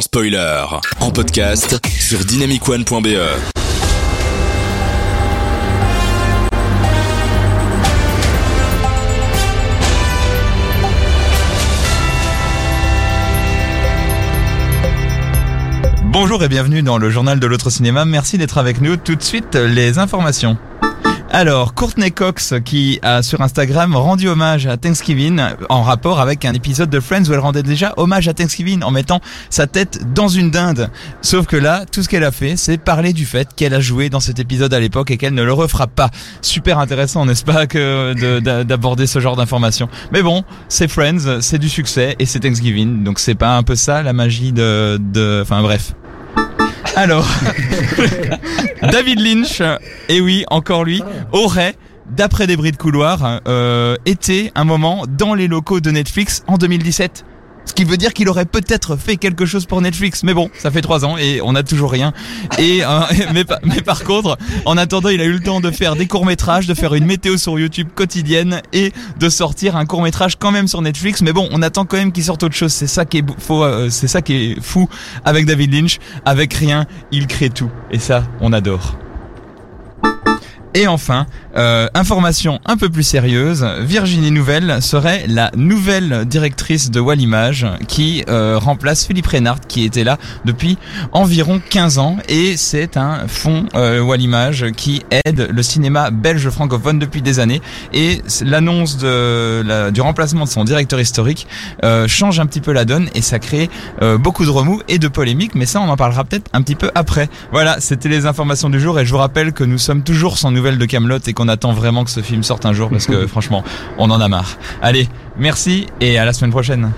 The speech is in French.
spoiler. En podcast sur dynamicone.be. Bonjour et bienvenue dans le journal de l'autre cinéma. Merci d'être avec nous. Tout de suite, les informations. Alors, Courtney Cox, qui a sur Instagram rendu hommage à Thanksgiving en rapport avec un épisode de Friends où elle rendait déjà hommage à Thanksgiving en mettant sa tête dans une dinde. Sauf que là, tout ce qu'elle a fait, c'est parler du fait qu'elle a joué dans cet épisode à l'époque et qu'elle ne le refera pas. Super intéressant, n'est-ce pas, que de- d'a- d'aborder ce genre d'informations. Mais bon, c'est Friends, c'est du succès et c'est Thanksgiving, donc c'est pas un peu ça la magie de, de, enfin bref. Alors, David Lynch, et oui, encore lui, aurait, d'après des bris de couloir, euh, été un moment dans les locaux de Netflix en 2017. Ce qui veut dire qu'il aurait peut-être fait quelque chose pour Netflix, mais bon, ça fait trois ans et on n'a toujours rien. Et euh, mais, pa- mais par contre, en attendant, il a eu le temps de faire des courts métrages, de faire une météo sur YouTube quotidienne et de sortir un court métrage quand même sur Netflix. Mais bon, on attend quand même qu'il sorte autre chose. C'est ça qui est faux, euh, c'est ça qui est fou avec David Lynch. Avec rien, il crée tout et ça, on adore. Et enfin, euh, information un peu plus sérieuse, Virginie Nouvelle serait la nouvelle directrice de Wallimage qui euh, remplace Philippe Reynard qui était là depuis environ 15 ans. Et c'est un fonds euh, Wallimage qui aide le cinéma belge francophone depuis des années. Et l'annonce de la- du remplacement de son directeur historique euh, change un petit peu la donne et ça crée euh, beaucoup de remous et de polémiques. Mais ça on en parlera peut-être un petit peu après. Voilà, c'était les informations du jour et je vous rappelle que nous sommes toujours sans nouvelles de Camelot et qu'on attend vraiment que ce film sorte un jour parce que franchement, on en a marre. Allez, merci et à la semaine prochaine.